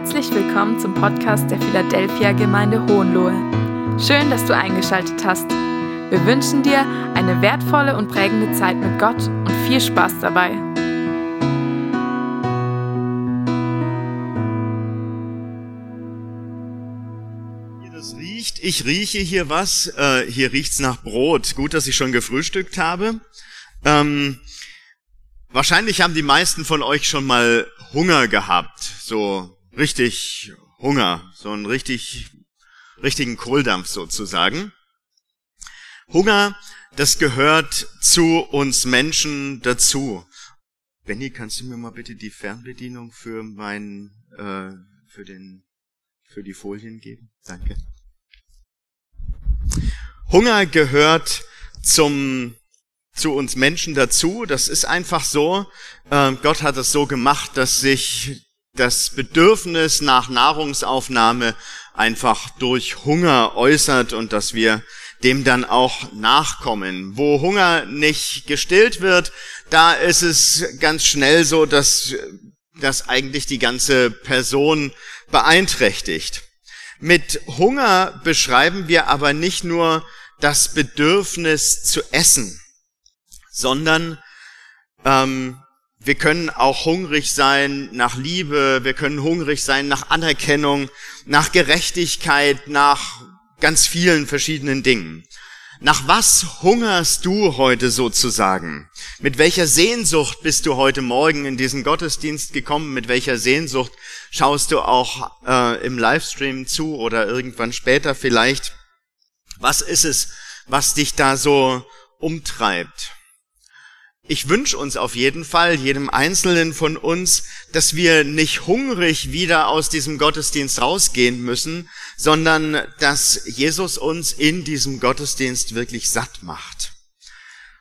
Herzlich willkommen zum Podcast der Philadelphia Gemeinde Hohenlohe. Schön, dass du eingeschaltet hast. Wir wünschen dir eine wertvolle und prägende Zeit mit Gott und viel Spaß dabei. Das riecht, ich rieche hier was. Äh, hier riecht's nach Brot. Gut, dass ich schon gefrühstückt habe. Ähm, wahrscheinlich haben die meisten von euch schon mal Hunger gehabt. So richtig Hunger, so einen richtig, richtigen Kohldampf sozusagen. Hunger, das gehört zu uns Menschen dazu. Benny, kannst du mir mal bitte die Fernbedienung für mein, äh, für den, für die Folien geben? Danke. Hunger gehört zum, zu uns Menschen dazu. Das ist einfach so. Äh, Gott hat es so gemacht, dass sich das Bedürfnis nach Nahrungsaufnahme einfach durch Hunger äußert und dass wir dem dann auch nachkommen. Wo Hunger nicht gestillt wird, da ist es ganz schnell so, dass das eigentlich die ganze Person beeinträchtigt. Mit Hunger beschreiben wir aber nicht nur das Bedürfnis zu essen, sondern ähm, wir können auch hungrig sein nach Liebe, wir können hungrig sein nach Anerkennung, nach Gerechtigkeit, nach ganz vielen verschiedenen Dingen. Nach was hungerst du heute sozusagen? Mit welcher Sehnsucht bist du heute Morgen in diesen Gottesdienst gekommen? Mit welcher Sehnsucht schaust du auch äh, im Livestream zu oder irgendwann später vielleicht? Was ist es, was dich da so umtreibt? Ich wünsche uns auf jeden Fall, jedem Einzelnen von uns, dass wir nicht hungrig wieder aus diesem Gottesdienst rausgehen müssen, sondern dass Jesus uns in diesem Gottesdienst wirklich satt macht.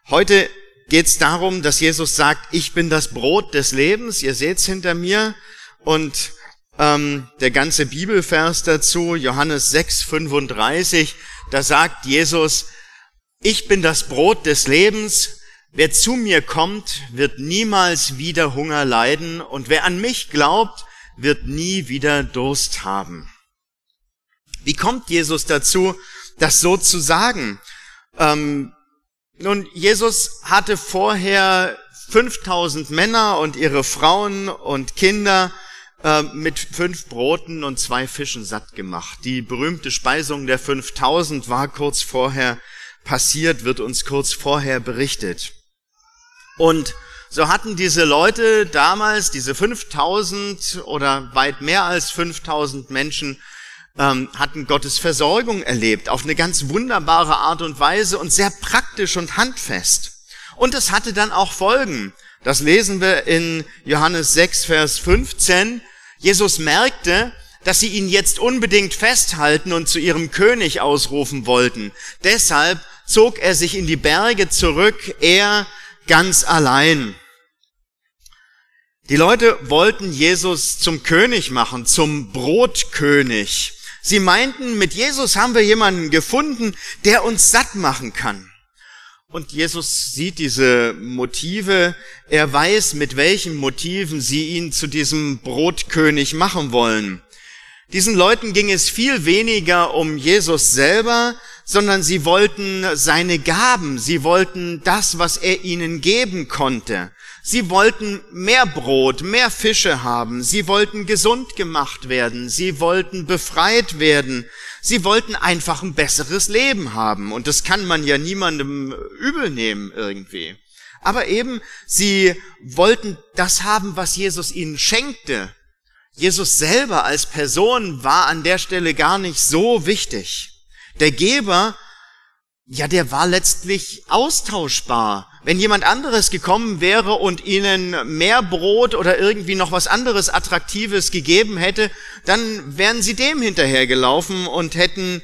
Heute geht es darum, dass Jesus sagt, ich bin das Brot des Lebens, ihr seht's hinter mir, und ähm, der ganze Bibelvers dazu, Johannes 6, 35, da sagt Jesus, ich bin das Brot des Lebens, Wer zu mir kommt, wird niemals wieder Hunger leiden und wer an mich glaubt, wird nie wieder Durst haben. Wie kommt Jesus dazu, das so zu sagen? Ähm, nun, Jesus hatte vorher 5000 Männer und ihre Frauen und Kinder äh, mit fünf Broten und zwei Fischen satt gemacht. Die berühmte Speisung der 5000 war kurz vorher passiert, wird uns kurz vorher berichtet. Und so hatten diese Leute damals, diese 5000 oder weit mehr als 5000 Menschen, ähm, hatten Gottes Versorgung erlebt, auf eine ganz wunderbare Art und Weise und sehr praktisch und handfest. Und es hatte dann auch Folgen. Das lesen wir in Johannes 6, Vers 15. Jesus merkte, dass sie ihn jetzt unbedingt festhalten und zu ihrem König ausrufen wollten. Deshalb zog er sich in die Berge zurück, er, ganz allein. Die Leute wollten Jesus zum König machen, zum Brotkönig. Sie meinten, mit Jesus haben wir jemanden gefunden, der uns satt machen kann. Und Jesus sieht diese Motive, er weiß, mit welchen Motiven sie ihn zu diesem Brotkönig machen wollen. Diesen Leuten ging es viel weniger um Jesus selber, sondern sie wollten seine Gaben, sie wollten das, was er ihnen geben konnte. Sie wollten mehr Brot, mehr Fische haben, sie wollten gesund gemacht werden, sie wollten befreit werden, sie wollten einfach ein besseres Leben haben. Und das kann man ja niemandem übel nehmen irgendwie. Aber eben, sie wollten das haben, was Jesus ihnen schenkte. Jesus selber als Person war an der Stelle gar nicht so wichtig. Der Geber, ja, der war letztlich austauschbar. Wenn jemand anderes gekommen wäre und ihnen mehr Brot oder irgendwie noch was anderes Attraktives gegeben hätte, dann wären sie dem hinterhergelaufen und hätten,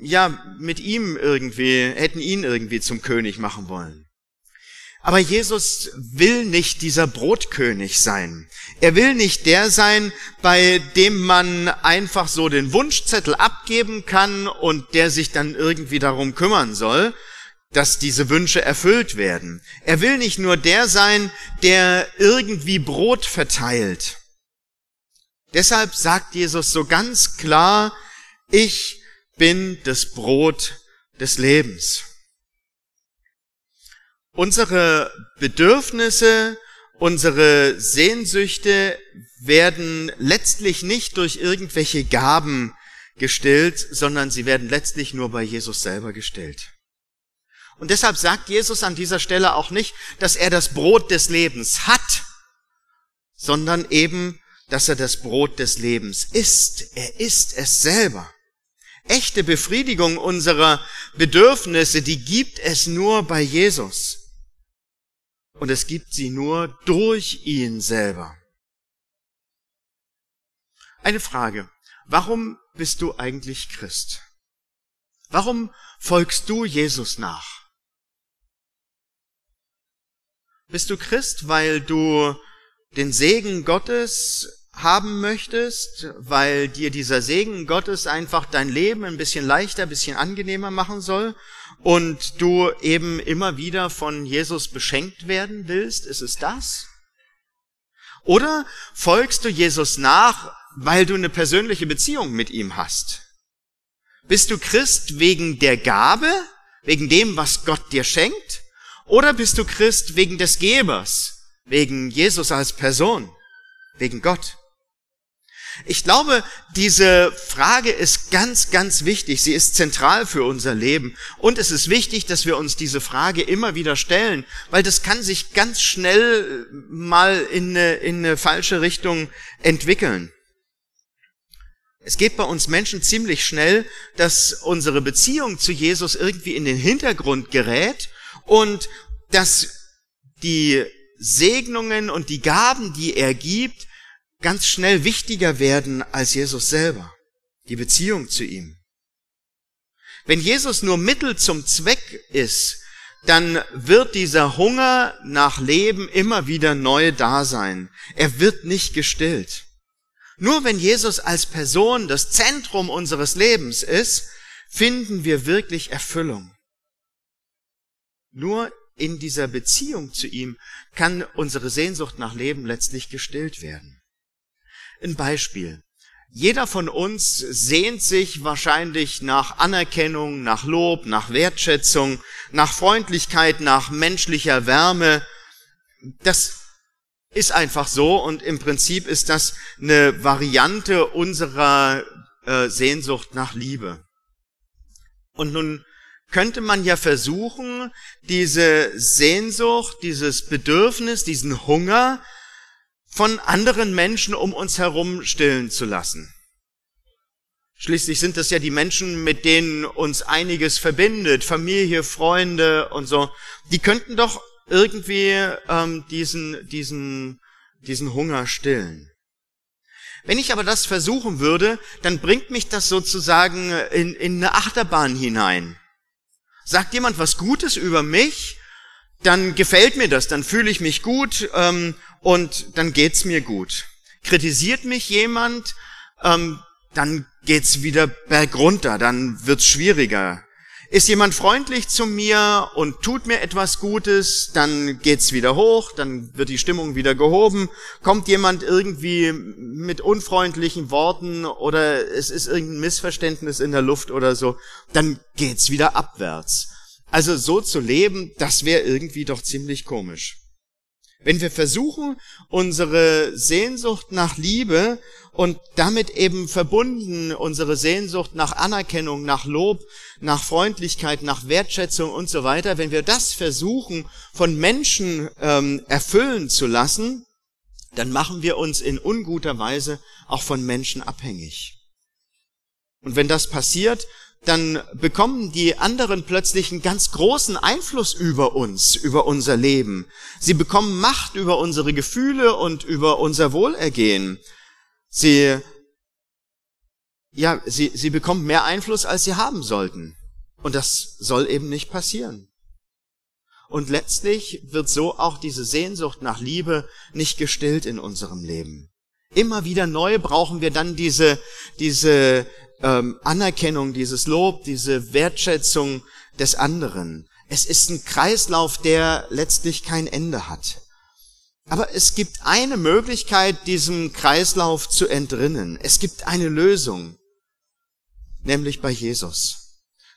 ja, mit ihm irgendwie, hätten ihn irgendwie zum König machen wollen. Aber Jesus will nicht dieser Brotkönig sein. Er will nicht der sein, bei dem man einfach so den Wunschzettel abgeben kann und der sich dann irgendwie darum kümmern soll, dass diese Wünsche erfüllt werden. Er will nicht nur der sein, der irgendwie Brot verteilt. Deshalb sagt Jesus so ganz klar, ich bin das Brot des Lebens. Unsere Bedürfnisse, unsere Sehnsüchte werden letztlich nicht durch irgendwelche Gaben gestillt, sondern sie werden letztlich nur bei Jesus selber gestillt. Und deshalb sagt Jesus an dieser Stelle auch nicht, dass er das Brot des Lebens hat, sondern eben, dass er das Brot des Lebens ist. Er ist es selber. Echte Befriedigung unserer Bedürfnisse, die gibt es nur bei Jesus. Und es gibt sie nur durch ihn selber. Eine Frage. Warum bist du eigentlich Christ? Warum folgst du Jesus nach? Bist du Christ, weil du den Segen Gottes haben möchtest, weil dir dieser Segen Gottes einfach dein Leben ein bisschen leichter, ein bisschen angenehmer machen soll und du eben immer wieder von Jesus beschenkt werden willst? Ist es das? Oder folgst du Jesus nach, weil du eine persönliche Beziehung mit ihm hast? Bist du Christ wegen der Gabe, wegen dem, was Gott dir schenkt? Oder bist du Christ wegen des Gebers, wegen Jesus als Person, wegen Gott? Ich glaube, diese Frage ist ganz, ganz wichtig. Sie ist zentral für unser Leben. Und es ist wichtig, dass wir uns diese Frage immer wieder stellen, weil das kann sich ganz schnell mal in eine, in eine falsche Richtung entwickeln. Es geht bei uns Menschen ziemlich schnell, dass unsere Beziehung zu Jesus irgendwie in den Hintergrund gerät und dass die Segnungen und die Gaben, die er gibt, ganz schnell wichtiger werden als Jesus selber, die Beziehung zu ihm. Wenn Jesus nur Mittel zum Zweck ist, dann wird dieser Hunger nach Leben immer wieder neu da sein. Er wird nicht gestillt. Nur wenn Jesus als Person das Zentrum unseres Lebens ist, finden wir wirklich Erfüllung. Nur in dieser Beziehung zu ihm kann unsere Sehnsucht nach Leben letztlich gestillt werden. Ein Beispiel. Jeder von uns sehnt sich wahrscheinlich nach Anerkennung, nach Lob, nach Wertschätzung, nach Freundlichkeit, nach menschlicher Wärme. Das ist einfach so und im Prinzip ist das eine Variante unserer äh, Sehnsucht nach Liebe. Und nun könnte man ja versuchen, diese Sehnsucht, dieses Bedürfnis, diesen Hunger von anderen Menschen um uns herum stillen zu lassen. Schließlich sind das ja die Menschen, mit denen uns einiges verbindet, Familie, Freunde und so. Die könnten doch irgendwie ähm, diesen, diesen, diesen Hunger stillen. Wenn ich aber das versuchen würde, dann bringt mich das sozusagen in, in eine Achterbahn hinein. Sagt jemand was Gutes über mich, dann gefällt mir das, dann fühle ich mich gut ähm, und dann geht's mir gut. Kritisiert mich jemand, ähm, dann geht's wieder bergunter, dann wird's schwieriger. Ist jemand freundlich zu mir und tut mir etwas Gutes, dann geht's wieder hoch, dann wird die Stimmung wieder gehoben. Kommt jemand irgendwie mit unfreundlichen Worten oder es ist irgendein Missverständnis in der Luft oder so, dann geht's wieder abwärts. Also so zu leben, das wäre irgendwie doch ziemlich komisch. Wenn wir versuchen, unsere Sehnsucht nach Liebe und damit eben verbunden unsere Sehnsucht nach Anerkennung, nach Lob, nach Freundlichkeit, nach Wertschätzung und so weiter, wenn wir das versuchen, von Menschen ähm, erfüllen zu lassen, dann machen wir uns in unguter Weise auch von Menschen abhängig. Und wenn das passiert, dann bekommen die anderen plötzlich einen ganz großen Einfluss über uns, über unser Leben. Sie bekommen Macht über unsere Gefühle und über unser Wohlergehen. Sie, ja, sie, sie bekommen mehr Einfluss, als sie haben sollten. Und das soll eben nicht passieren. Und letztlich wird so auch diese Sehnsucht nach Liebe nicht gestillt in unserem Leben. Immer wieder neu brauchen wir dann diese, diese ähm, Anerkennung, dieses Lob, diese Wertschätzung des anderen. Es ist ein Kreislauf, der letztlich kein Ende hat. Aber es gibt eine Möglichkeit, diesem Kreislauf zu entrinnen. Es gibt eine Lösung, nämlich bei Jesus.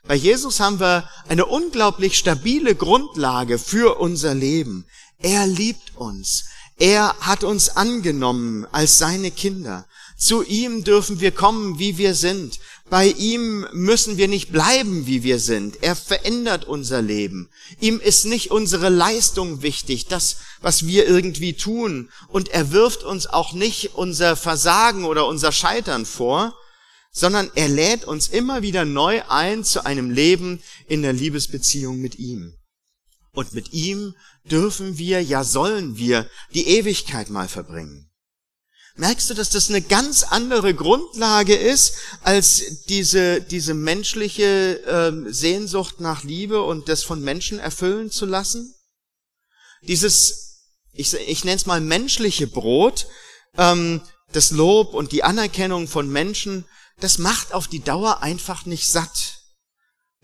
Bei Jesus haben wir eine unglaublich stabile Grundlage für unser Leben. Er liebt uns. Er hat uns angenommen als seine Kinder. Zu ihm dürfen wir kommen, wie wir sind. Bei ihm müssen wir nicht bleiben, wie wir sind. Er verändert unser Leben. Ihm ist nicht unsere Leistung wichtig, das, was wir irgendwie tun. Und er wirft uns auch nicht unser Versagen oder unser Scheitern vor, sondern er lädt uns immer wieder neu ein zu einem Leben in der Liebesbeziehung mit ihm. Und mit ihm dürfen wir, ja sollen wir, die Ewigkeit mal verbringen. Merkst du, dass das eine ganz andere Grundlage ist als diese, diese menschliche äh, Sehnsucht nach Liebe und das von Menschen erfüllen zu lassen? Dieses, ich, ich nenne es mal menschliche Brot, ähm, das Lob und die Anerkennung von Menschen, das macht auf die Dauer einfach nicht satt.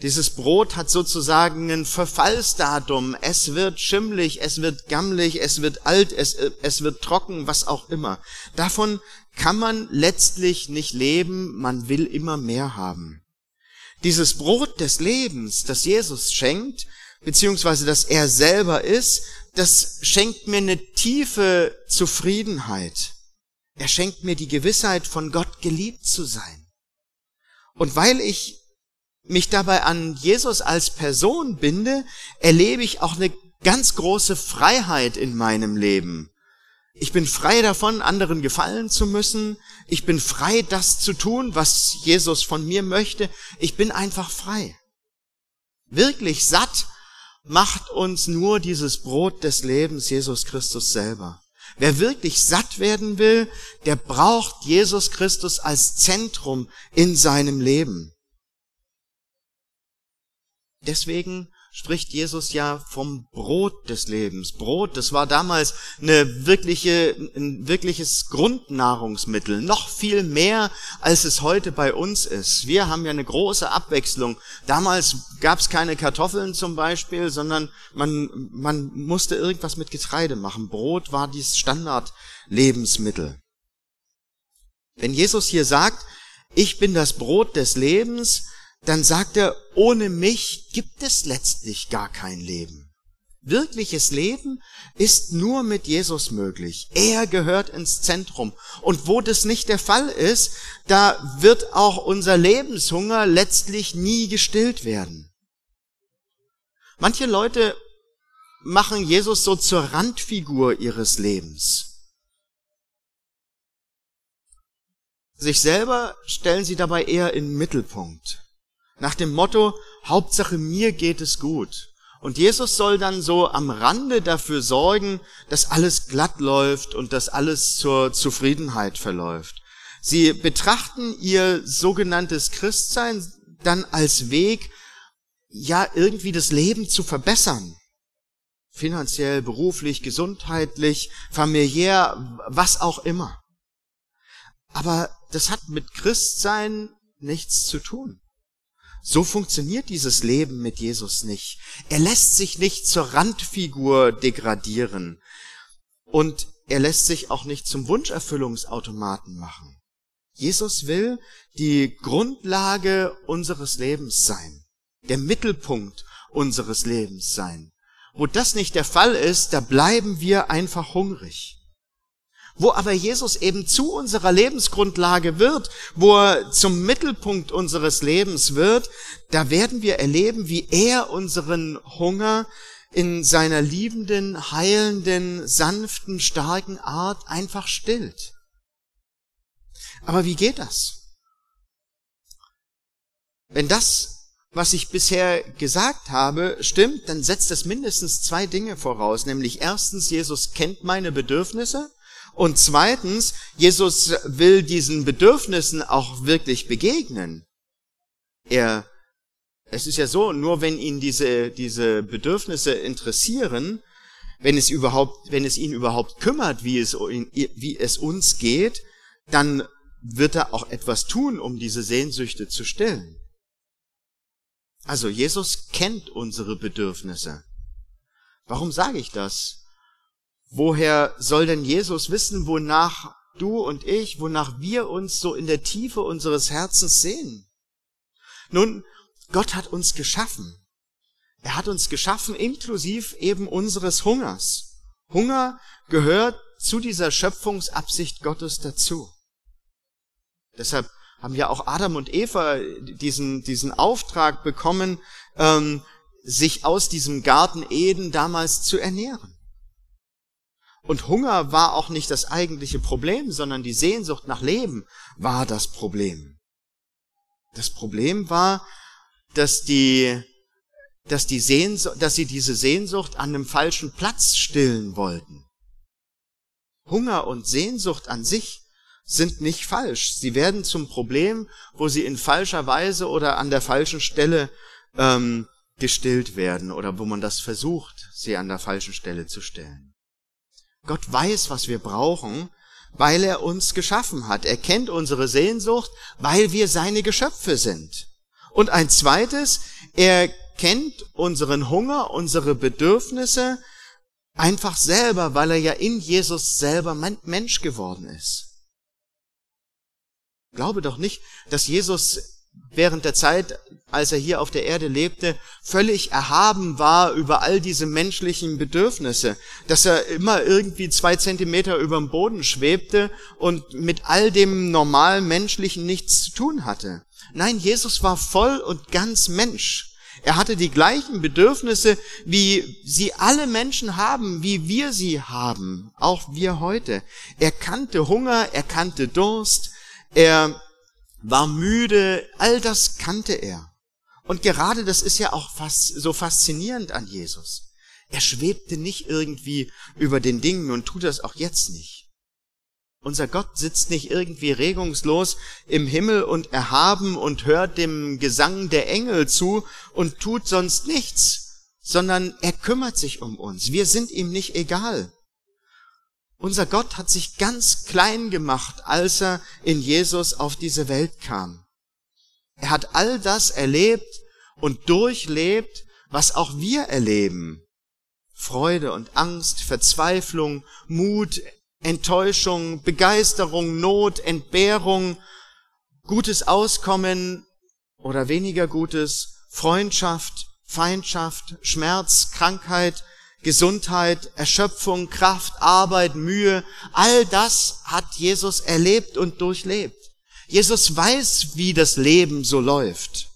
Dieses Brot hat sozusagen ein Verfallsdatum. Es wird schimmlig, es wird gammelig, es wird alt, es, es wird trocken, was auch immer. Davon kann man letztlich nicht leben, man will immer mehr haben. Dieses Brot des Lebens, das Jesus schenkt, beziehungsweise das er selber ist, das schenkt mir eine tiefe Zufriedenheit. Er schenkt mir die Gewissheit, von Gott geliebt zu sein. Und weil ich mich dabei an Jesus als Person binde, erlebe ich auch eine ganz große Freiheit in meinem Leben. Ich bin frei davon, anderen gefallen zu müssen. Ich bin frei, das zu tun, was Jesus von mir möchte. Ich bin einfach frei. Wirklich satt macht uns nur dieses Brot des Lebens, Jesus Christus selber. Wer wirklich satt werden will, der braucht Jesus Christus als Zentrum in seinem Leben. Deswegen spricht Jesus ja vom Brot des Lebens. Brot, das war damals eine wirkliche, ein wirkliches Grundnahrungsmittel. Noch viel mehr, als es heute bei uns ist. Wir haben ja eine große Abwechslung. Damals gab es keine Kartoffeln zum Beispiel, sondern man, man musste irgendwas mit Getreide machen. Brot war dieses Standardlebensmittel. Wenn Jesus hier sagt, ich bin das Brot des Lebens, dann sagt er, ohne mich gibt es letztlich gar kein Leben. Wirkliches Leben ist nur mit Jesus möglich. Er gehört ins Zentrum. Und wo das nicht der Fall ist, da wird auch unser Lebenshunger letztlich nie gestillt werden. Manche Leute machen Jesus so zur Randfigur ihres Lebens. Sich selber stellen sie dabei eher in den Mittelpunkt. Nach dem Motto, Hauptsache mir geht es gut. Und Jesus soll dann so am Rande dafür sorgen, dass alles glatt läuft und dass alles zur Zufriedenheit verläuft. Sie betrachten ihr sogenanntes Christsein dann als Weg, ja, irgendwie das Leben zu verbessern. Finanziell, beruflich, gesundheitlich, familiär, was auch immer. Aber das hat mit Christsein nichts zu tun. So funktioniert dieses Leben mit Jesus nicht. Er lässt sich nicht zur Randfigur degradieren und er lässt sich auch nicht zum Wunscherfüllungsautomaten machen. Jesus will die Grundlage unseres Lebens sein, der Mittelpunkt unseres Lebens sein. Wo das nicht der Fall ist, da bleiben wir einfach hungrig. Wo aber Jesus eben zu unserer Lebensgrundlage wird, wo er zum Mittelpunkt unseres Lebens wird, da werden wir erleben, wie er unseren Hunger in seiner liebenden, heilenden, sanften, starken Art einfach stillt. Aber wie geht das? Wenn das, was ich bisher gesagt habe, stimmt, dann setzt es mindestens zwei Dinge voraus, nämlich erstens, Jesus kennt meine Bedürfnisse und zweitens, Jesus will diesen Bedürfnissen auch wirklich begegnen. Er, es ist ja so, nur wenn ihn diese, diese Bedürfnisse interessieren, wenn es überhaupt, wenn es ihn überhaupt kümmert, wie es, wie es uns geht, dann wird er auch etwas tun, um diese Sehnsüchte zu stillen. Also Jesus kennt unsere Bedürfnisse. Warum sage ich das? Woher soll denn Jesus wissen, wonach du und ich, wonach wir uns so in der Tiefe unseres Herzens sehen? Nun, Gott hat uns geschaffen. Er hat uns geschaffen inklusiv eben unseres Hungers. Hunger gehört zu dieser Schöpfungsabsicht Gottes dazu. Deshalb haben ja auch Adam und Eva diesen, diesen Auftrag bekommen, ähm, sich aus diesem Garten Eden damals zu ernähren. Und Hunger war auch nicht das eigentliche Problem, sondern die Sehnsucht nach Leben war das Problem. Das Problem war, dass die, dass die Sehnsucht, dass sie diese Sehnsucht an einem falschen Platz stillen wollten. Hunger und Sehnsucht an sich sind nicht falsch. Sie werden zum Problem, wo sie in falscher Weise oder an der falschen Stelle ähm, gestillt werden oder wo man das versucht, sie an der falschen Stelle zu stellen. Gott weiß, was wir brauchen, weil er uns geschaffen hat. Er kennt unsere Sehnsucht, weil wir seine Geschöpfe sind. Und ein zweites, er kennt unseren Hunger, unsere Bedürfnisse einfach selber, weil er ja in Jesus selber Mensch geworden ist. Glaube doch nicht, dass Jesus während der Zeit, als er hier auf der Erde lebte, völlig erhaben war über all diese menschlichen Bedürfnisse, dass er immer irgendwie zwei Zentimeter über dem Boden schwebte und mit all dem normalen Menschlichen nichts zu tun hatte. Nein, Jesus war voll und ganz Mensch. Er hatte die gleichen Bedürfnisse, wie sie alle Menschen haben, wie wir sie haben, auch wir heute. Er kannte Hunger, er kannte Durst, er war müde, all das kannte er. Und gerade das ist ja auch fast so faszinierend an Jesus. Er schwebte nicht irgendwie über den Dingen und tut das auch jetzt nicht. Unser Gott sitzt nicht irgendwie regungslos im Himmel und erhaben und hört dem Gesang der Engel zu und tut sonst nichts, sondern er kümmert sich um uns. Wir sind ihm nicht egal. Unser Gott hat sich ganz klein gemacht, als er in Jesus auf diese Welt kam. Er hat all das erlebt und durchlebt, was auch wir erleben. Freude und Angst, Verzweiflung, Mut, Enttäuschung, Begeisterung, Not, Entbehrung, gutes Auskommen oder weniger gutes, Freundschaft, Feindschaft, Schmerz, Krankheit, Gesundheit, Erschöpfung, Kraft, Arbeit, Mühe, all das hat Jesus erlebt und durchlebt. Jesus weiß, wie das Leben so läuft.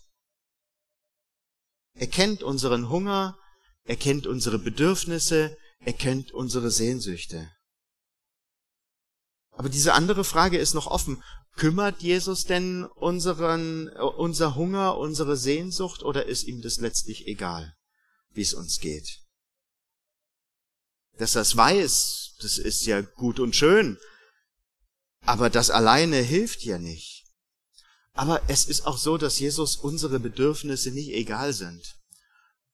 Er kennt unseren Hunger, er kennt unsere Bedürfnisse, er kennt unsere Sehnsüchte. Aber diese andere Frage ist noch offen. Kümmert Jesus denn unseren, unser Hunger, unsere Sehnsucht oder ist ihm das letztlich egal, wie es uns geht? Dass es weiß, das ist ja gut und schön. Aber das alleine hilft ja nicht. Aber es ist auch so, dass Jesus unsere Bedürfnisse nicht egal sind.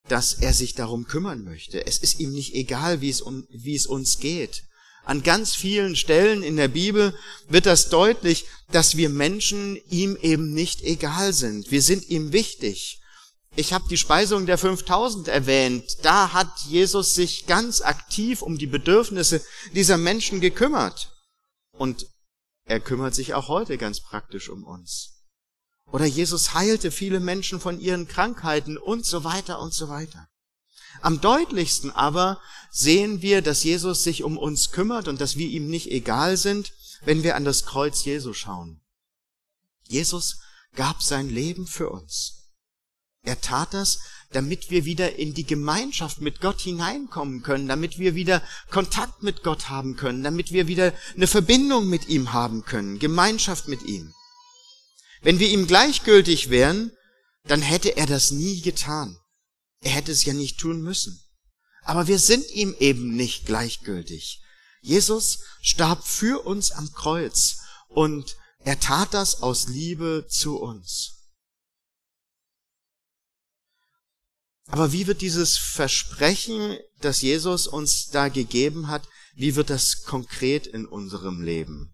Dass er sich darum kümmern möchte. Es ist ihm nicht egal, wie es, wie es uns geht. An ganz vielen Stellen in der Bibel wird das deutlich, dass wir Menschen ihm eben nicht egal sind. Wir sind ihm wichtig. Ich habe die Speisung der 5000 erwähnt. Da hat Jesus sich ganz aktiv um die Bedürfnisse dieser Menschen gekümmert. Und er kümmert sich auch heute ganz praktisch um uns. Oder Jesus heilte viele Menschen von ihren Krankheiten und so weiter und so weiter. Am deutlichsten aber sehen wir, dass Jesus sich um uns kümmert und dass wir ihm nicht egal sind, wenn wir an das Kreuz Jesu schauen. Jesus gab sein Leben für uns. Er tat das, damit wir wieder in die Gemeinschaft mit Gott hineinkommen können, damit wir wieder Kontakt mit Gott haben können, damit wir wieder eine Verbindung mit ihm haben können, Gemeinschaft mit ihm. Wenn wir ihm gleichgültig wären, dann hätte er das nie getan. Er hätte es ja nicht tun müssen. Aber wir sind ihm eben nicht gleichgültig. Jesus starb für uns am Kreuz und er tat das aus Liebe zu uns. Aber wie wird dieses Versprechen, das Jesus uns da gegeben hat, wie wird das konkret in unserem Leben?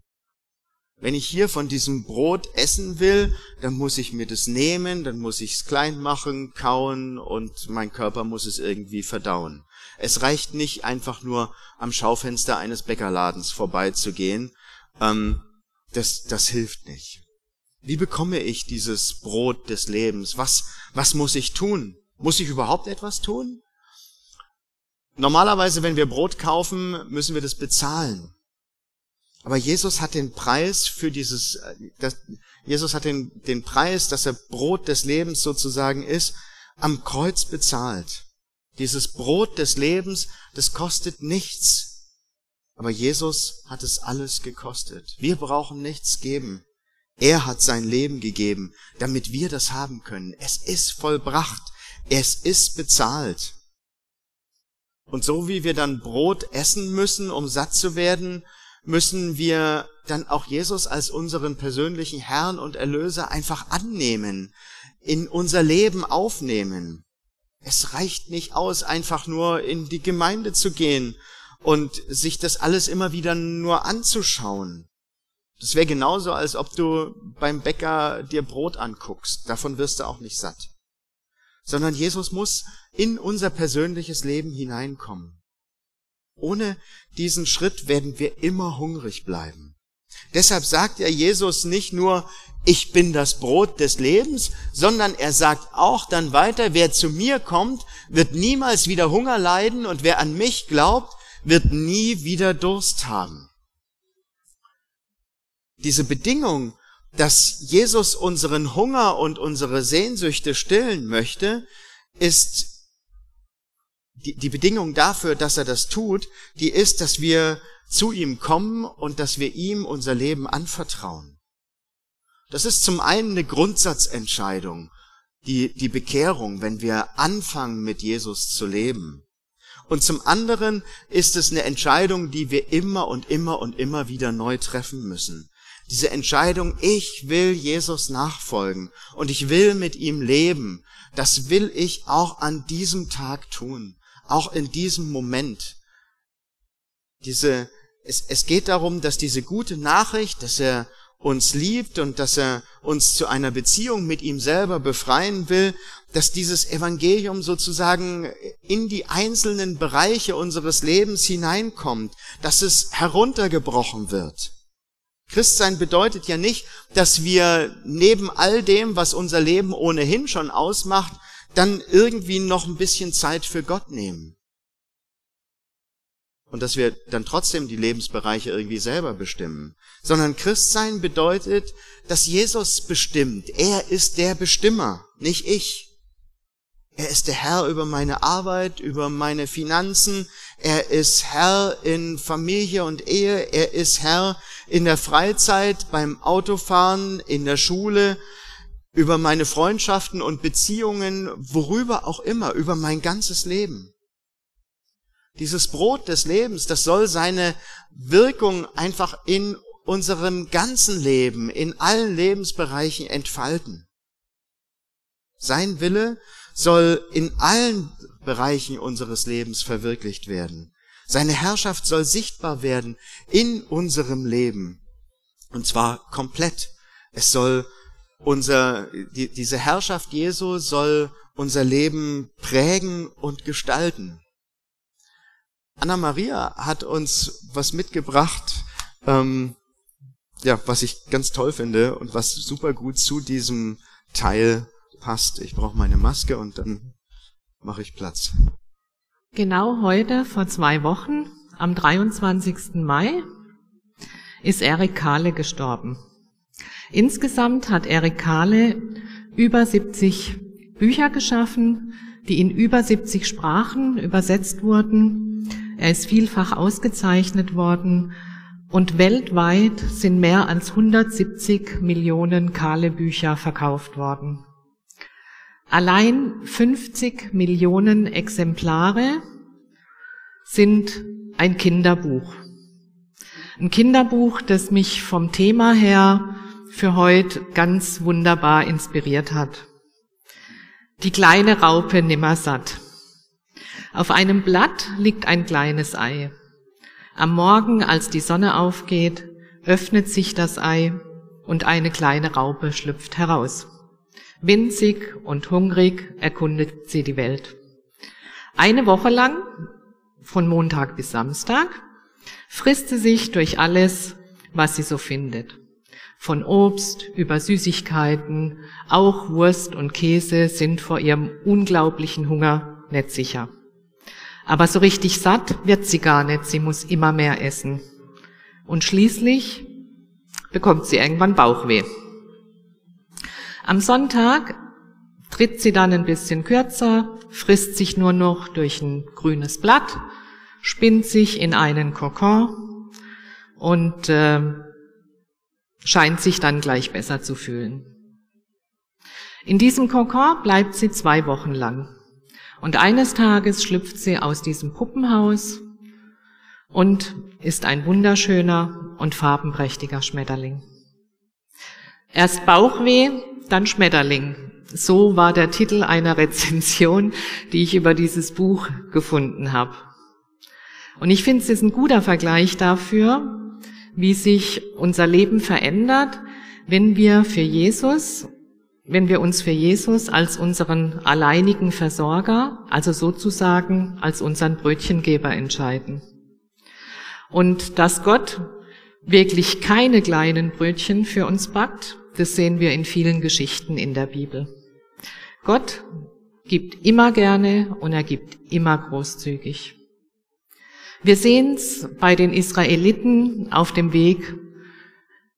Wenn ich hier von diesem Brot essen will, dann muss ich mir das nehmen, dann muss ich es klein machen, kauen und mein Körper muss es irgendwie verdauen. Es reicht nicht einfach nur am Schaufenster eines Bäckerladens vorbeizugehen. Ähm, das, das hilft nicht. Wie bekomme ich dieses Brot des Lebens? Was, was muss ich tun? Muss ich überhaupt etwas tun? Normalerweise, wenn wir Brot kaufen, müssen wir das bezahlen. Aber Jesus hat den Preis für dieses, äh, das, Jesus hat den, den Preis, dass er Brot des Lebens sozusagen ist, am Kreuz bezahlt. Dieses Brot des Lebens, das kostet nichts. Aber Jesus hat es alles gekostet. Wir brauchen nichts geben. Er hat sein Leben gegeben, damit wir das haben können. Es ist vollbracht. Es ist bezahlt. Und so wie wir dann Brot essen müssen, um satt zu werden, müssen wir dann auch Jesus als unseren persönlichen Herrn und Erlöser einfach annehmen, in unser Leben aufnehmen. Es reicht nicht aus, einfach nur in die Gemeinde zu gehen und sich das alles immer wieder nur anzuschauen. Das wäre genauso, als ob du beim Bäcker dir Brot anguckst. Davon wirst du auch nicht satt. Sondern Jesus muss in unser persönliches Leben hineinkommen. Ohne diesen Schritt werden wir immer hungrig bleiben. Deshalb sagt ja Jesus nicht nur, ich bin das Brot des Lebens, sondern er sagt auch dann weiter, wer zu mir kommt, wird niemals wieder Hunger leiden und wer an mich glaubt, wird nie wieder Durst haben. Diese Bedingung, dass Jesus unseren Hunger und unsere Sehnsüchte stillen möchte, ist die, die Bedingung dafür, dass er das tut, die ist, dass wir zu ihm kommen und dass wir ihm unser Leben anvertrauen. Das ist zum einen eine Grundsatzentscheidung, die, die Bekehrung, wenn wir anfangen mit Jesus zu leben. Und zum anderen ist es eine Entscheidung, die wir immer und immer und immer wieder neu treffen müssen. Diese Entscheidung, ich will Jesus nachfolgen und ich will mit ihm leben, das will ich auch an diesem Tag tun auch in diesem Moment. Diese, es, es geht darum, dass diese gute Nachricht, dass er uns liebt und dass er uns zu einer Beziehung mit ihm selber befreien will, dass dieses Evangelium sozusagen in die einzelnen Bereiche unseres Lebens hineinkommt, dass es heruntergebrochen wird. Christsein bedeutet ja nicht, dass wir neben all dem, was unser Leben ohnehin schon ausmacht, dann irgendwie noch ein bisschen Zeit für Gott nehmen. Und dass wir dann trotzdem die Lebensbereiche irgendwie selber bestimmen. Sondern Christsein bedeutet, dass Jesus bestimmt. Er ist der Bestimmer, nicht ich. Er ist der Herr über meine Arbeit, über meine Finanzen. Er ist Herr in Familie und Ehe. Er ist Herr in der Freizeit, beim Autofahren, in der Schule über meine Freundschaften und Beziehungen, worüber auch immer, über mein ganzes Leben. Dieses Brot des Lebens, das soll seine Wirkung einfach in unserem ganzen Leben, in allen Lebensbereichen entfalten. Sein Wille soll in allen Bereichen unseres Lebens verwirklicht werden. Seine Herrschaft soll sichtbar werden in unserem Leben. Und zwar komplett. Es soll unser, die, diese Herrschaft Jesu soll unser Leben prägen und gestalten. Anna Maria hat uns was mitgebracht, ähm, ja, was ich ganz toll finde und was super gut zu diesem Teil passt. Ich brauche meine Maske und dann mache ich Platz. Genau heute, vor zwei Wochen, am 23. Mai, ist Erik Kahle gestorben. Insgesamt hat Erik Kahle über 70 Bücher geschaffen, die in über 70 Sprachen übersetzt wurden. Er ist vielfach ausgezeichnet worden und weltweit sind mehr als 170 Millionen Kahle Bücher verkauft worden. Allein 50 Millionen Exemplare sind ein Kinderbuch. Ein Kinderbuch, das mich vom Thema her für heute ganz wunderbar inspiriert hat. Die kleine Raupe nimmersatt. Auf einem Blatt liegt ein kleines Ei. Am Morgen, als die Sonne aufgeht, öffnet sich das Ei und eine kleine Raupe schlüpft heraus. Winzig und hungrig erkundet sie die Welt. Eine Woche lang, von Montag bis Samstag, frisst sie sich durch alles, was sie so findet. Von Obst über Süßigkeiten, auch Wurst und Käse sind vor ihrem unglaublichen Hunger nicht sicher. Aber so richtig satt wird sie gar nicht, sie muss immer mehr essen. Und schließlich bekommt sie irgendwann Bauchweh. Am Sonntag tritt sie dann ein bisschen kürzer, frisst sich nur noch durch ein grünes Blatt, spinnt sich in einen Kokon und äh, scheint sich dann gleich besser zu fühlen. In diesem Kokon bleibt sie zwei Wochen lang. Und eines Tages schlüpft sie aus diesem Puppenhaus und ist ein wunderschöner und farbenprächtiger Schmetterling. Erst Bauchweh, dann Schmetterling. So war der Titel einer Rezension, die ich über dieses Buch gefunden habe. Und ich finde, es ist ein guter Vergleich dafür, wie sich unser Leben verändert, wenn wir für Jesus, wenn wir uns für Jesus als unseren alleinigen Versorger, also sozusagen als unseren Brötchengeber entscheiden. Und dass Gott wirklich keine kleinen Brötchen für uns backt, das sehen wir in vielen Geschichten in der Bibel. Gott gibt immer gerne und er gibt immer großzügig. Wir sehen es bei den Israeliten auf dem Weg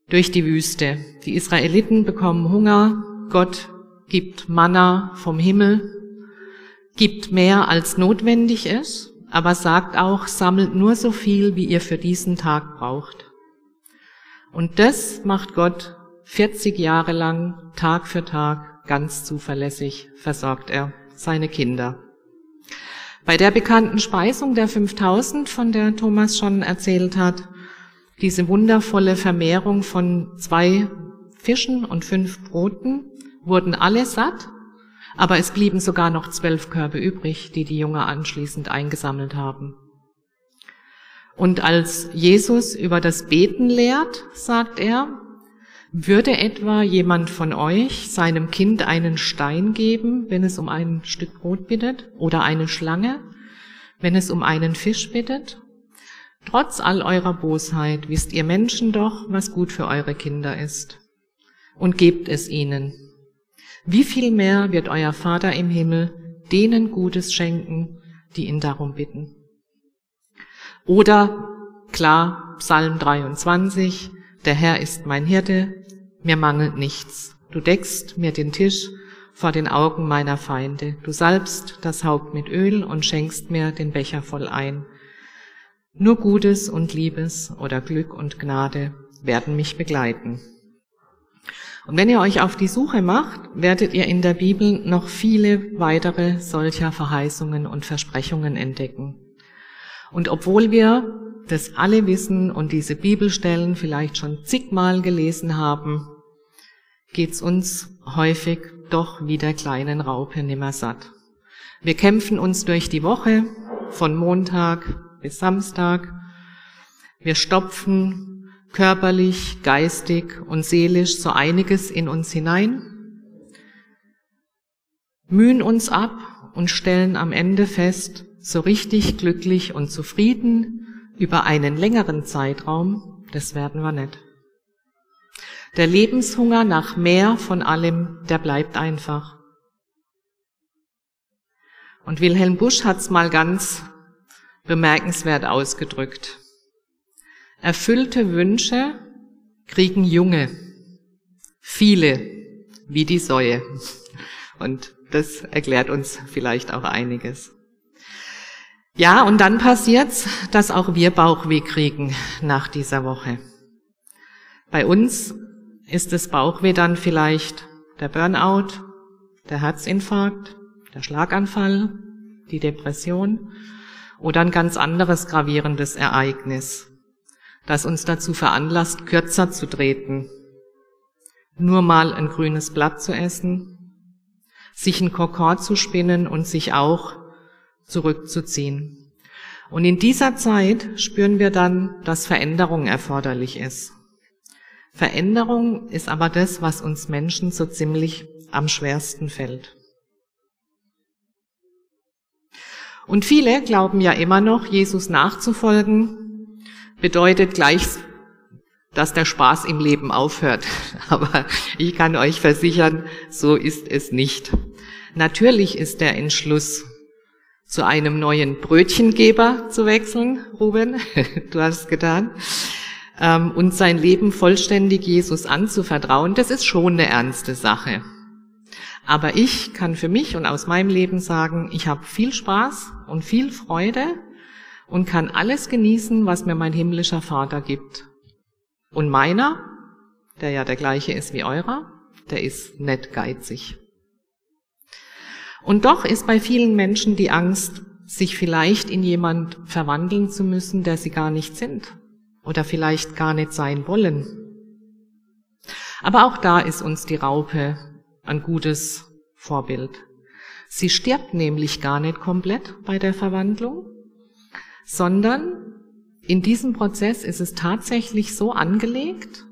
durch die Wüste. Die Israeliten bekommen Hunger, Gott gibt Manna vom Himmel, gibt mehr als notwendig ist, aber sagt auch, sammelt nur so viel, wie ihr für diesen Tag braucht. Und das macht Gott 40 Jahre lang, Tag für Tag, ganz zuverlässig versorgt er seine Kinder. Bei der bekannten Speisung der 5000, von der Thomas schon erzählt hat, diese wundervolle Vermehrung von zwei Fischen und fünf Broten, wurden alle satt, aber es blieben sogar noch zwölf Körbe übrig, die die Jünger anschließend eingesammelt haben. Und als Jesus über das Beten lehrt, sagt er, würde etwa jemand von euch seinem Kind einen Stein geben, wenn es um ein Stück Brot bittet, oder eine Schlange, wenn es um einen Fisch bittet? Trotz all eurer Bosheit wisst ihr Menschen doch, was gut für eure Kinder ist. Und gebt es ihnen. Wie viel mehr wird euer Vater im Himmel denen Gutes schenken, die ihn darum bitten? Oder, klar, Psalm 23, der Herr ist mein Hirte, mir mangelt nichts. Du deckst mir den Tisch vor den Augen meiner Feinde. Du salbst das Haupt mit Öl und schenkst mir den Becher voll ein. Nur Gutes und Liebes oder Glück und Gnade werden mich begleiten. Und wenn ihr euch auf die Suche macht, werdet ihr in der Bibel noch viele weitere solcher Verheißungen und Versprechungen entdecken. Und obwohl wir das alle wissen und diese Bibelstellen vielleicht schon zigmal gelesen haben, geht's uns häufig doch wie der kleinen Raupe nimmer satt. Wir kämpfen uns durch die Woche von Montag bis Samstag. Wir stopfen körperlich, geistig und seelisch so einiges in uns hinein, mühen uns ab und stellen am Ende fest, so richtig glücklich und zufrieden über einen längeren Zeitraum, das werden wir nicht. Der Lebenshunger nach mehr von allem, der bleibt einfach. Und Wilhelm Busch hat's mal ganz bemerkenswert ausgedrückt. Erfüllte Wünsche kriegen Junge, viele, wie die Säue. Und das erklärt uns vielleicht auch einiges. Ja, und dann passiert's, dass auch wir Bauchweh kriegen nach dieser Woche. Bei uns ist das Bauchweh dann vielleicht der Burnout, der Herzinfarkt, der Schlaganfall, die Depression oder ein ganz anderes gravierendes Ereignis, das uns dazu veranlasst, kürzer zu treten, nur mal ein grünes Blatt zu essen, sich ein Kokon zu spinnen und sich auch zurückzuziehen. Und in dieser Zeit spüren wir dann, dass Veränderung erforderlich ist. Veränderung ist aber das, was uns Menschen so ziemlich am schwersten fällt. Und viele glauben ja immer noch, Jesus nachzufolgen bedeutet gleich, dass der Spaß im Leben aufhört. Aber ich kann euch versichern, so ist es nicht. Natürlich ist der Entschluss, zu einem neuen Brötchengeber zu wechseln, Ruben, du hast es getan, ähm, und sein Leben vollständig Jesus anzuvertrauen, das ist schon eine ernste Sache. Aber ich kann für mich und aus meinem Leben sagen, ich habe viel Spaß und viel Freude und kann alles genießen, was mir mein himmlischer Vater gibt. Und meiner, der ja der gleiche ist wie eurer, der ist nicht geizig. Und doch ist bei vielen Menschen die Angst, sich vielleicht in jemand verwandeln zu müssen, der sie gar nicht sind oder vielleicht gar nicht sein wollen. Aber auch da ist uns die Raupe ein gutes Vorbild. Sie stirbt nämlich gar nicht komplett bei der Verwandlung, sondern in diesem Prozess ist es tatsächlich so angelegt,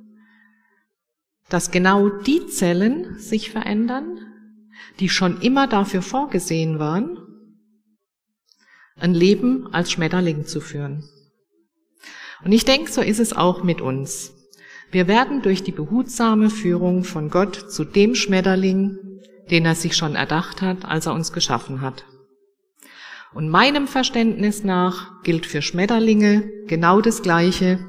dass genau die Zellen sich verändern, die schon immer dafür vorgesehen waren, ein Leben als Schmetterling zu führen. Und ich denke, so ist es auch mit uns. Wir werden durch die behutsame Führung von Gott zu dem Schmetterling, den er sich schon erdacht hat, als er uns geschaffen hat. Und meinem Verständnis nach gilt für Schmetterlinge genau das Gleiche,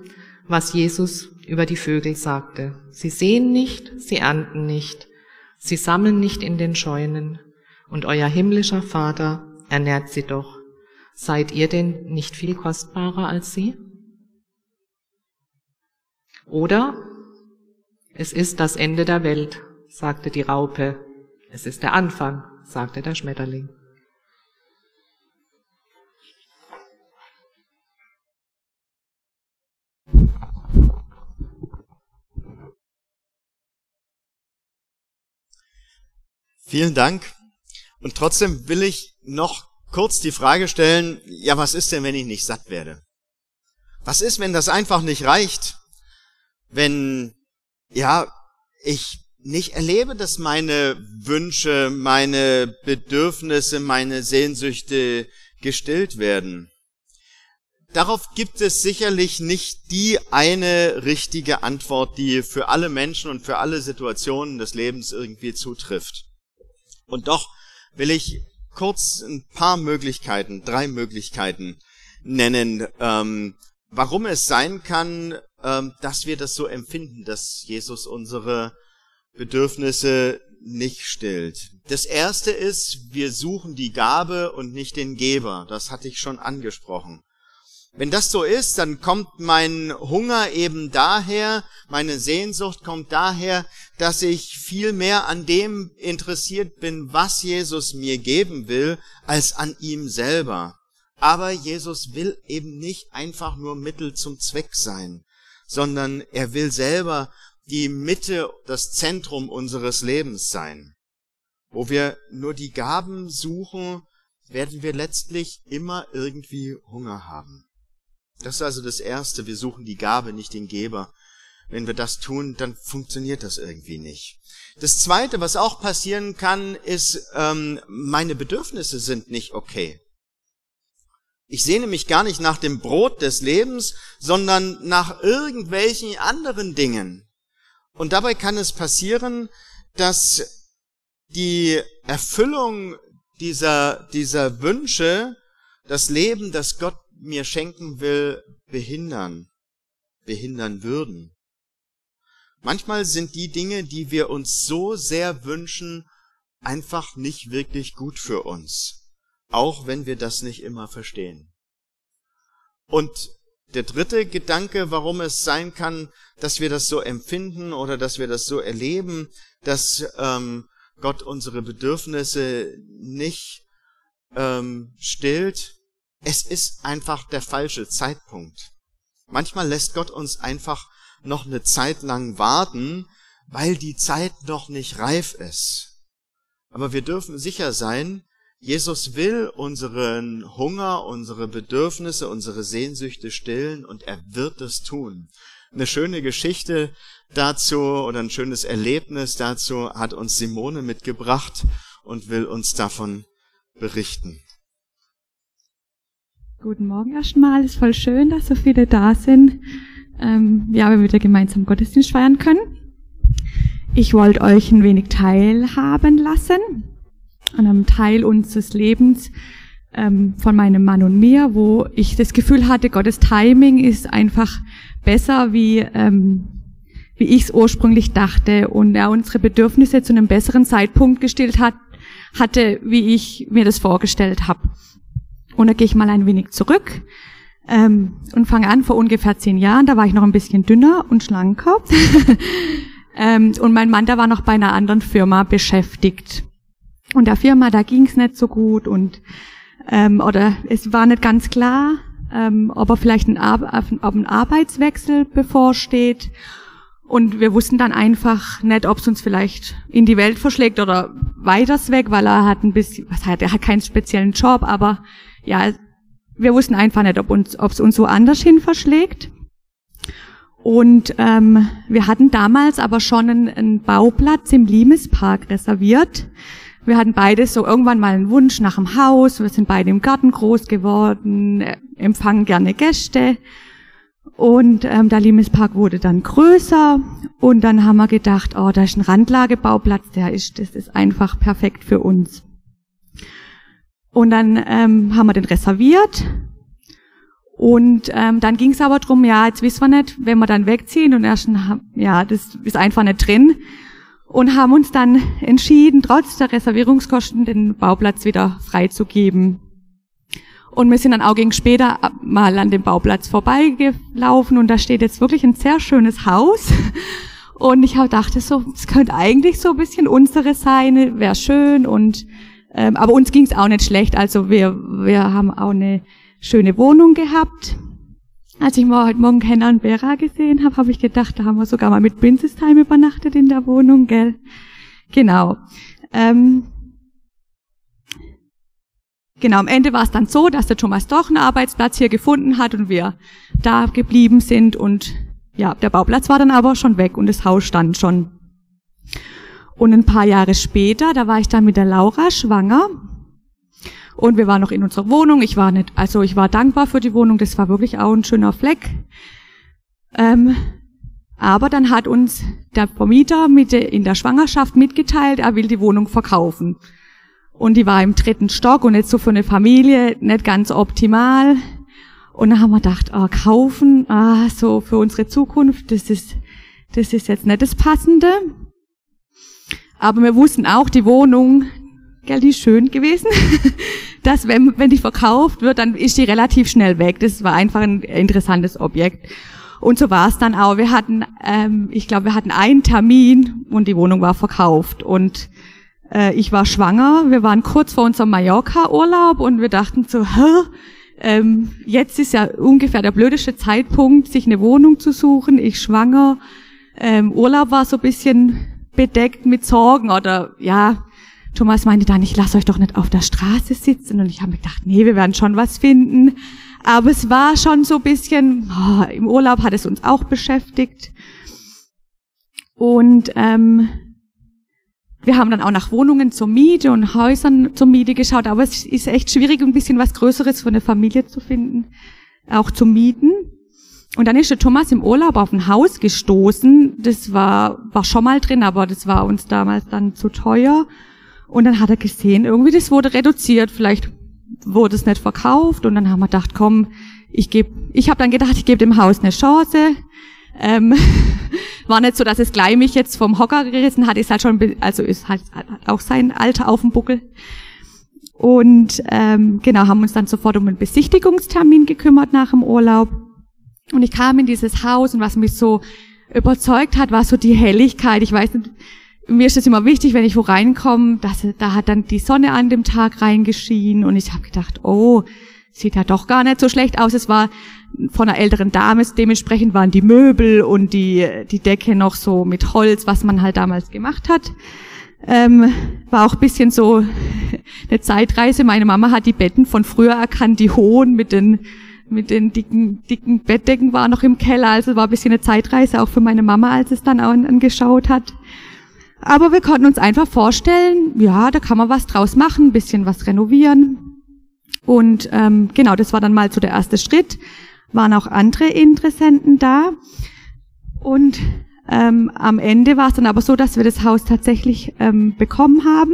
was Jesus über die Vögel sagte. Sie sehen nicht, sie ernten nicht, sie sammeln nicht in den Scheunen, und euer himmlischer Vater ernährt sie doch. Seid ihr denn nicht viel kostbarer als sie? Oder es ist das Ende der Welt, sagte die Raupe es ist der Anfang, sagte der Schmetterling. Vielen Dank. Und trotzdem will ich noch kurz die Frage stellen, ja, was ist denn, wenn ich nicht satt werde? Was ist, wenn das einfach nicht reicht? Wenn, ja, ich nicht erlebe, dass meine Wünsche, meine Bedürfnisse, meine Sehnsüchte gestillt werden. Darauf gibt es sicherlich nicht die eine richtige Antwort, die für alle Menschen und für alle Situationen des Lebens irgendwie zutrifft. Und doch will ich kurz ein paar Möglichkeiten, drei Möglichkeiten nennen, ähm, warum es sein kann, ähm, dass wir das so empfinden, dass Jesus unsere Bedürfnisse nicht stillt. Das erste ist, wir suchen die Gabe und nicht den Geber. Das hatte ich schon angesprochen. Wenn das so ist, dann kommt mein Hunger eben daher, meine Sehnsucht kommt daher, dass ich viel mehr an dem interessiert bin, was Jesus mir geben will, als an ihm selber. Aber Jesus will eben nicht einfach nur Mittel zum Zweck sein, sondern er will selber die Mitte, das Zentrum unseres Lebens sein. Wo wir nur die Gaben suchen, werden wir letztlich immer irgendwie Hunger haben. Das ist also das Erste. Wir suchen die Gabe, nicht den Geber. Wenn wir das tun, dann funktioniert das irgendwie nicht. Das Zweite, was auch passieren kann, ist, ähm, meine Bedürfnisse sind nicht okay. Ich sehne mich gar nicht nach dem Brot des Lebens, sondern nach irgendwelchen anderen Dingen. Und dabei kann es passieren, dass die Erfüllung dieser, dieser Wünsche das Leben, das Gott mir schenken will, behindern, behindern würden. Manchmal sind die Dinge, die wir uns so sehr wünschen, einfach nicht wirklich gut für uns, auch wenn wir das nicht immer verstehen. Und der dritte Gedanke, warum es sein kann, dass wir das so empfinden oder dass wir das so erleben, dass ähm, Gott unsere Bedürfnisse nicht ähm, stillt, es ist einfach der falsche Zeitpunkt. Manchmal lässt Gott uns einfach noch eine Zeit lang warten, weil die Zeit noch nicht reif ist. Aber wir dürfen sicher sein, Jesus will unseren Hunger, unsere Bedürfnisse, unsere Sehnsüchte stillen und er wird es tun. Eine schöne Geschichte dazu oder ein schönes Erlebnis dazu hat uns Simone mitgebracht und will uns davon berichten. Guten Morgen erstmal. Es ist voll schön, dass so viele da sind. Ähm, ja, wir wieder gemeinsam Gottesdienst feiern können. Ich wollte euch ein wenig teilhaben lassen an einem Teil unseres Lebens ähm, von meinem Mann und mir, wo ich das Gefühl hatte, Gottes Timing ist einfach besser, wie, ähm, wie ich es ursprünglich dachte und er unsere Bedürfnisse zu einem besseren Zeitpunkt gestillt hat, hatte, wie ich mir das vorgestellt habe. Und da gehe ich mal ein wenig zurück ähm, und fange an vor ungefähr zehn Jahren. Da war ich noch ein bisschen dünner und schlanker. ähm, und mein Mann, der war noch bei einer anderen Firma beschäftigt. Und der Firma, da ging's nicht so gut und ähm, oder es war nicht ganz klar, ähm, ob er vielleicht ein, Ar ob ein Arbeitswechsel bevorsteht. Und wir wussten dann einfach nicht, ob es uns vielleicht in die Welt verschlägt oder weiters weg, weil er hat ein bisschen, was hat, er hat keinen speziellen Job, aber ja, wir wussten einfach nicht, ob uns, ob es uns so anders hin verschlägt. Und ähm, wir hatten damals aber schon einen, einen Bauplatz im Limespark reserviert. Wir hatten beide so irgendwann mal einen Wunsch nach dem Haus. Wir sind beide im Garten groß geworden, empfangen gerne Gäste. Und ähm, der Limespark wurde dann größer und dann haben wir gedacht, oh, da ist ein Randlagebauplatz, der ist, das ist einfach perfekt für uns. Und dann ähm, haben wir den reserviert. Und ähm, dann ging es aber drum, ja, jetzt wissen wir nicht, wenn wir dann wegziehen und erst, ja, das ist einfach nicht drin. Und haben uns dann entschieden, trotz der Reservierungskosten den Bauplatz wieder freizugeben. Und wir sind dann auch gegen später mal an dem Bauplatz vorbeigelaufen und da steht jetzt wirklich ein sehr schönes Haus. Und ich dachte so, es könnte eigentlich so ein bisschen unsere sein, wäre schön und ähm, aber uns ging es auch nicht schlecht. Also wir, wir haben auch eine schöne Wohnung gehabt. Als ich mal heute Morgen Henna und Bera gesehen habe, habe ich gedacht, da haben wir sogar mal mit Princess Time übernachtet in der Wohnung, gell? Genau. Ähm, genau, am Ende war es dann so, dass der Thomas doch einen Arbeitsplatz hier gefunden hat und wir da geblieben sind und ja, der Bauplatz war dann aber schon weg und das Haus stand schon. Und ein paar Jahre später, da war ich dann mit der Laura schwanger. Und wir waren noch in unserer Wohnung. Ich war nicht, also ich war dankbar für die Wohnung. Das war wirklich auch ein schöner Fleck. Ähm, aber dann hat uns der Vermieter mit in der Schwangerschaft mitgeteilt, er will die Wohnung verkaufen. Und die war im dritten Stock und jetzt so für eine Familie nicht ganz optimal. Und dann haben wir gedacht, oh, kaufen, ah, so für unsere Zukunft, das ist, das ist jetzt nicht das Passende. Aber wir wussten auch, die Wohnung, gell, die ist schön gewesen, dass wenn, wenn die verkauft wird, dann ist die relativ schnell weg. Das war einfach ein interessantes Objekt. Und so war es dann auch. Wir hatten, ähm, ich glaube, wir hatten einen Termin und die Wohnung war verkauft. Und äh, ich war schwanger. Wir waren kurz vor unserem Mallorca-Urlaub und wir dachten so, hä? Ähm, jetzt ist ja ungefähr der blödeste Zeitpunkt, sich eine Wohnung zu suchen. Ich schwanger. Ähm, Urlaub war so ein bisschen bedeckt mit Sorgen oder ja, Thomas meinte dann, ich lasse euch doch nicht auf der Straße sitzen und ich habe mir gedacht, nee, wir werden schon was finden. Aber es war schon so bisschen, oh, im Urlaub hat es uns auch beschäftigt. Und ähm, wir haben dann auch nach Wohnungen zur Miete und Häusern zur Miete geschaut, aber es ist echt schwierig, ein bisschen was Größeres für eine Familie zu finden, auch zum Mieten. Und dann ist der Thomas im Urlaub auf ein Haus gestoßen. Das war, war schon mal drin, aber das war uns damals dann zu teuer. Und dann hat er gesehen, irgendwie das wurde reduziert. Vielleicht wurde es nicht verkauft. Und dann haben wir gedacht, komm, ich gebe, ich habe dann gedacht, ich gebe dem Haus eine Chance. Ähm, war nicht so, dass es gleich mich jetzt vom Hocker gerissen hat. Ist halt schon, also ist halt auch sein Alter auf dem Buckel. Und ähm, genau, haben uns dann sofort um einen Besichtigungstermin gekümmert nach dem Urlaub. Und ich kam in dieses Haus und was mich so überzeugt hat, war so die Helligkeit. Ich weiß nicht, mir ist es immer wichtig, wenn ich wo reinkomme, dass da hat dann die Sonne an dem Tag reingeschienen und ich habe gedacht, oh, sieht ja doch gar nicht so schlecht aus. Es war von einer älteren Dame, dementsprechend waren die Möbel und die, die Decke noch so mit Holz, was man halt damals gemacht hat. Ähm, war auch bisschen so eine Zeitreise. Meine Mama hat die Betten von früher erkannt, die hohen mit den mit den dicken, dicken Bettdecken war noch im Keller. Also war ein bisschen eine Zeitreise auch für meine Mama, als es dann angeschaut hat. Aber wir konnten uns einfach vorstellen, ja, da kann man was draus machen, ein bisschen was renovieren. Und ähm, genau, das war dann mal so der erste Schritt. Waren auch andere Interessenten da. Und ähm, am Ende war es dann aber so, dass wir das Haus tatsächlich ähm, bekommen haben.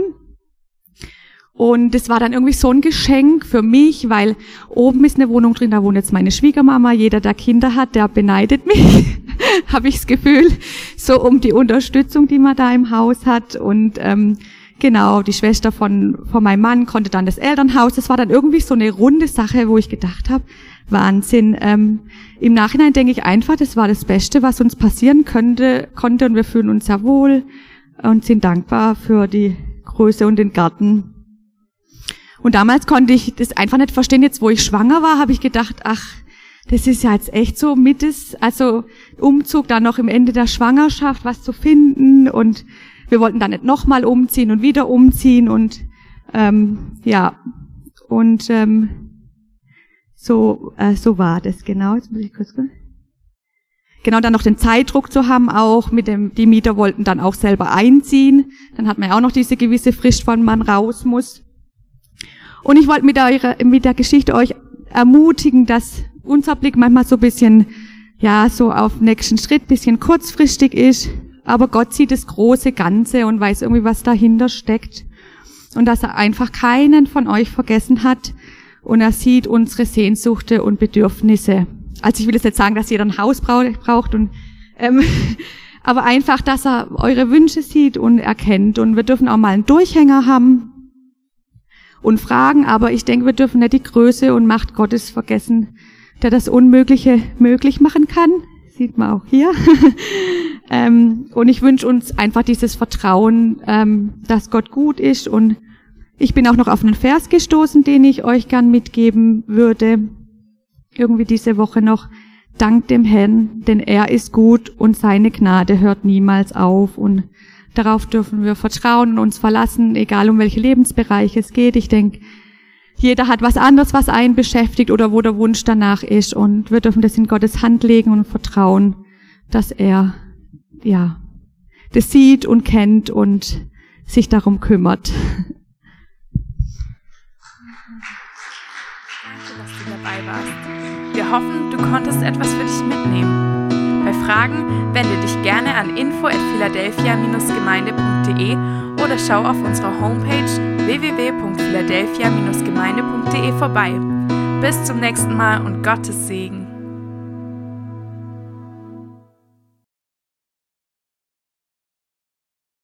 Und es war dann irgendwie so ein Geschenk für mich, weil oben ist eine Wohnung drin, da wohnt jetzt meine Schwiegermama. Jeder, der Kinder hat, der beneidet mich, habe ich das Gefühl, so um die Unterstützung, die man da im Haus hat. Und ähm, genau, die Schwester von, von meinem Mann konnte dann das Elternhaus. Das war dann irgendwie so eine runde Sache, wo ich gedacht habe, Wahnsinn. Ähm, Im Nachhinein denke ich einfach, das war das Beste, was uns passieren könnte, konnte und wir fühlen uns sehr wohl und sind dankbar für die Größe und den Garten. Und damals konnte ich das einfach nicht verstehen. Jetzt, wo ich schwanger war, habe ich gedacht, ach, das ist ja jetzt echt so mit es, also Umzug dann noch im Ende der Schwangerschaft, was zu finden und wir wollten dann nicht nochmal umziehen und wieder umziehen und ähm, ja und ähm, so äh, so war das genau. Jetzt muss ich kurz gucken. Genau, dann noch den Zeitdruck zu haben, auch mit dem, die Mieter wollten dann auch selber einziehen. Dann hat man ja auch noch diese gewisse Frist, wann man raus muss. Und ich wollte mit der, mit der Geschichte euch ermutigen, dass unser Blick manchmal so ein bisschen, ja, so auf nächsten Schritt, bisschen kurzfristig ist, aber Gott sieht das große Ganze und weiß irgendwie, was dahinter steckt. Und dass er einfach keinen von euch vergessen hat und er sieht unsere Sehnsuchte und Bedürfnisse. Also ich will jetzt nicht sagen, dass jeder ein Haus braucht und ähm, aber einfach, dass er eure Wünsche sieht und erkennt. Und wir dürfen auch mal einen Durchhänger haben, und fragen, aber ich denke, wir dürfen nicht die Größe und Macht Gottes vergessen, der das Unmögliche möglich machen kann. Sieht man auch hier. ähm, und ich wünsche uns einfach dieses Vertrauen, ähm, dass Gott gut ist. Und ich bin auch noch auf einen Vers gestoßen, den ich euch gern mitgeben würde. Irgendwie diese Woche noch. Dank dem Herrn, denn er ist gut und seine Gnade hört niemals auf. Und Darauf dürfen wir vertrauen und uns verlassen, egal um welche Lebensbereiche es geht. Ich denke, jeder hat was anderes, was einen beschäftigt oder wo der Wunsch danach ist. Und wir dürfen das in Gottes Hand legen und vertrauen, dass er, ja, das sieht und kennt und sich darum kümmert. Danke, dass du dabei warst. Wir hoffen, du konntest etwas für dich mitnehmen. Fragen wende dich gerne an info@philadelphia-gemeinde.de oder schau auf unserer Homepage www.philadelphia-gemeinde.de vorbei. Bis zum nächsten Mal und Gottes Segen.